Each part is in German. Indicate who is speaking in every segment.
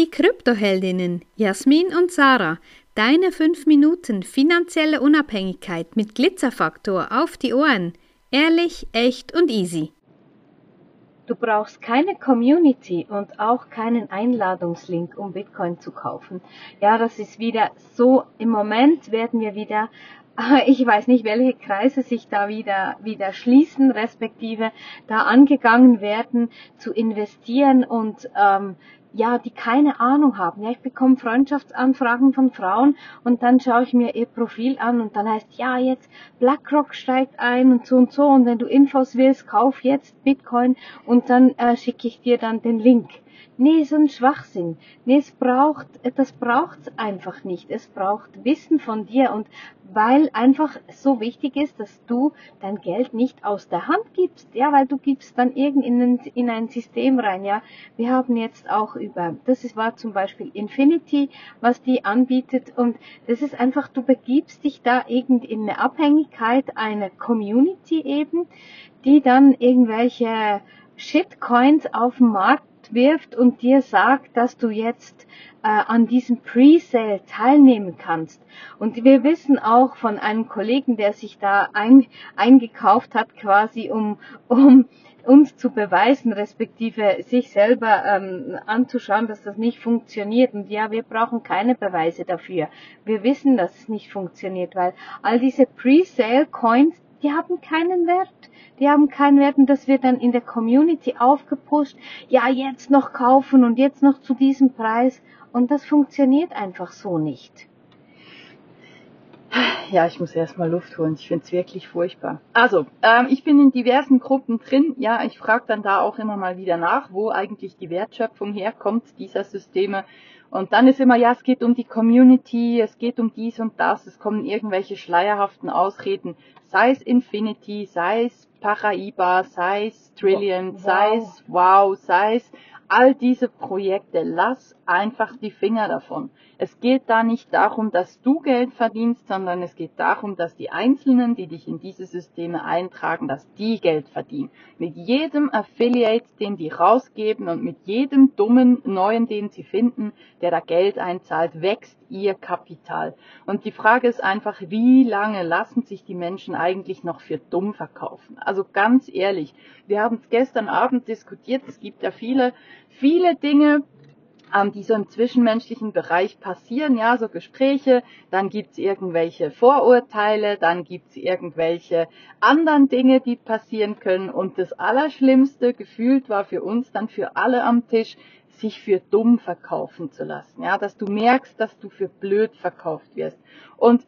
Speaker 1: Die Kryptoheldinnen Jasmin und Sarah, deine 5 Minuten finanzielle Unabhängigkeit mit Glitzerfaktor auf die Ohren. Ehrlich, echt und easy.
Speaker 2: Du brauchst keine Community und auch keinen Einladungslink, um Bitcoin zu kaufen. Ja, das ist wieder so, im Moment werden wir wieder ich weiß nicht, welche Kreise sich da wieder, wieder schließen, respektive da angegangen werden, zu investieren und ähm, ja, die keine Ahnung haben. Ja, ich bekomme Freundschaftsanfragen von Frauen und dann schaue ich mir ihr Profil an und dann heißt, ja, jetzt BlackRock steigt ein und so und so und wenn du Infos willst, kauf jetzt Bitcoin und dann äh, schicke ich dir dann den Link. Nee, so ein Schwachsinn. Nee, es braucht, das braucht's einfach nicht. Es braucht Wissen von dir und weil einfach so wichtig ist, dass du dein Geld nicht aus der Hand gibst, ja, weil du gibst dann irgend in ein, in ein System rein, ja. Wir haben jetzt auch über, das war zum Beispiel Infinity, was die anbietet und das ist einfach, du begibst dich da irgend in eine Abhängigkeit, eine Community eben, die dann irgendwelche Shitcoins auf dem Markt wirft und dir sagt, dass du jetzt äh, an diesem Pre-Sale teilnehmen kannst. Und wir wissen auch von einem Kollegen, der sich da ein, eingekauft hat, quasi um, um uns zu beweisen, respektive sich selber ähm, anzuschauen, dass das nicht funktioniert. Und ja, wir brauchen keine Beweise dafür. Wir wissen, dass es nicht funktioniert, weil all diese Pre-Sale-Coins, die haben keinen Wert. Die haben keinen Wert und das wird dann in der Community aufgepusht. Ja, jetzt noch kaufen und jetzt noch zu diesem Preis. Und das funktioniert einfach so nicht.
Speaker 3: Ja, ich muss erstmal Luft holen. Ich finde es wirklich furchtbar. Also, ähm, ich bin in diversen Gruppen drin. Ja, ich frage dann da auch immer mal wieder nach, wo eigentlich die Wertschöpfung herkommt dieser Systeme. Und dann ist immer, ja, es geht um die Community, es geht um dies und das, es kommen irgendwelche schleierhaften Ausreden, sei es Infinity, sei es Paraiba, sei es Trillion, wow. sei es Wow, sei es all diese Projekte, lass einfach die Finger davon. Es geht da nicht darum, dass du Geld verdienst, sondern es geht darum, dass die Einzelnen, die dich in diese Systeme eintragen, dass die Geld verdienen. Mit jedem Affiliate, den die rausgeben und mit jedem dummen neuen, den sie finden, der da Geld einzahlt, wächst ihr Kapital. Und die Frage ist einfach, wie lange lassen sich die Menschen eigentlich noch für dumm verkaufen? Also ganz ehrlich, wir haben es gestern Abend diskutiert, es gibt ja viele, viele Dinge, ähm, die so im zwischenmenschlichen Bereich passieren, ja, so Gespräche, dann gibt's irgendwelche Vorurteile, dann gibt's irgendwelche anderen Dinge, die passieren können und das Allerschlimmste gefühlt war für uns dann für alle am Tisch, sich für dumm verkaufen zu lassen, ja, dass du merkst, dass du für blöd verkauft wirst. Und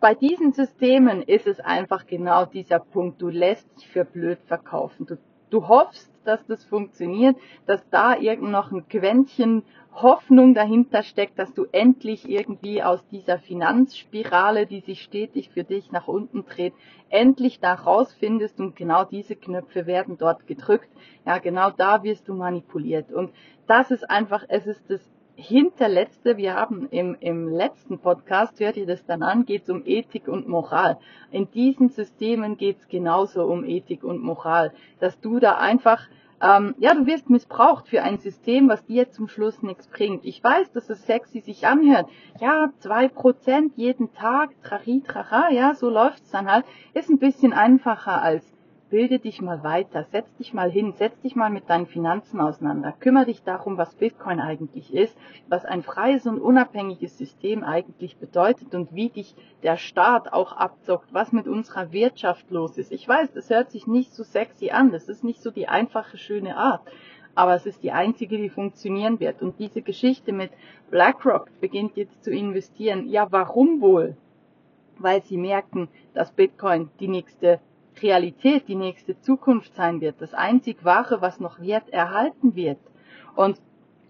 Speaker 3: bei diesen Systemen ist es einfach genau dieser Punkt, du lässt dich für blöd verkaufen. Du, du hoffst, dass das funktioniert, dass da irgend noch ein Quäntchen Hoffnung dahinter steckt, dass du endlich irgendwie aus dieser Finanzspirale, die sich stetig für dich nach unten dreht, endlich da rausfindest und genau diese Knöpfe werden dort gedrückt. Ja, genau da wirst du manipuliert. Und das ist einfach, es ist das hinterletzte, wir haben im, im letzten Podcast, hört ihr das dann an, geht es um Ethik und Moral. In diesen Systemen geht es genauso um Ethik und Moral, dass du da einfach ähm, ja, du wirst missbraucht für ein System, was dir zum Schluss nichts bringt. Ich weiß, dass es sexy sich anhört. Ja, zwei Prozent jeden Tag, trari, trara, ja, so läuft's dann halt. Ist ein bisschen einfacher als bilde dich mal weiter, setz dich mal hin, setz dich mal mit deinen Finanzen auseinander, kümmere dich darum, was Bitcoin eigentlich ist, was ein freies und unabhängiges System eigentlich bedeutet und wie dich der Staat auch abzockt, was mit unserer Wirtschaft los ist. Ich weiß, das hört sich nicht so sexy an, das ist nicht so die einfache, schöne Art aber es ist die einzige, die funktionieren wird. Und diese Geschichte mit BlackRock beginnt jetzt zu investieren. Ja, warum wohl? Weil sie merken, dass Bitcoin die nächste Realität die nächste Zukunft sein wird, das einzig Wahre, was noch Wert erhalten wird. Und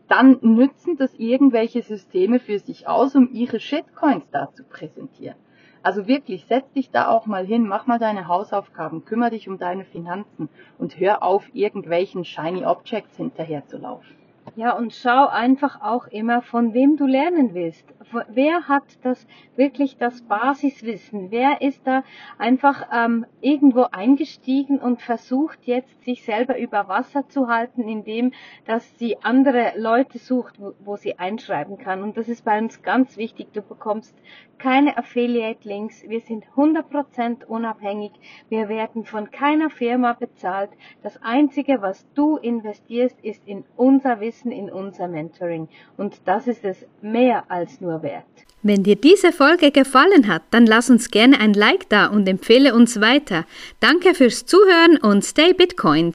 Speaker 3: dann nützen das irgendwelche Systeme für sich aus, um ihre Shitcoins da zu präsentieren. Also wirklich, setz dich da auch mal hin, mach mal deine Hausaufgaben, kümmere dich um deine Finanzen und hör auf, irgendwelchen Shiny Objects hinterherzulaufen.
Speaker 2: Ja, und schau einfach auch immer, von wem du lernen willst. Wer hat das wirklich das Basiswissen? Wer ist da einfach ähm, irgendwo eingestiegen und versucht jetzt sich selber über Wasser zu halten, indem dass sie andere Leute sucht, wo, wo sie einschreiben kann. Und das ist bei uns ganz wichtig. Du bekommst keine Affiliate-Links. Wir sind 100% unabhängig. Wir werden von keiner Firma bezahlt. Das Einzige, was du investierst, ist in unser Wissen, in unser Mentoring. Und das ist es mehr als nur wert.
Speaker 1: Wenn dir diese Folge gefallen hat, dann lass uns gerne ein Like da und empfehle uns weiter. Danke fürs Zuhören und stay Bitcoin.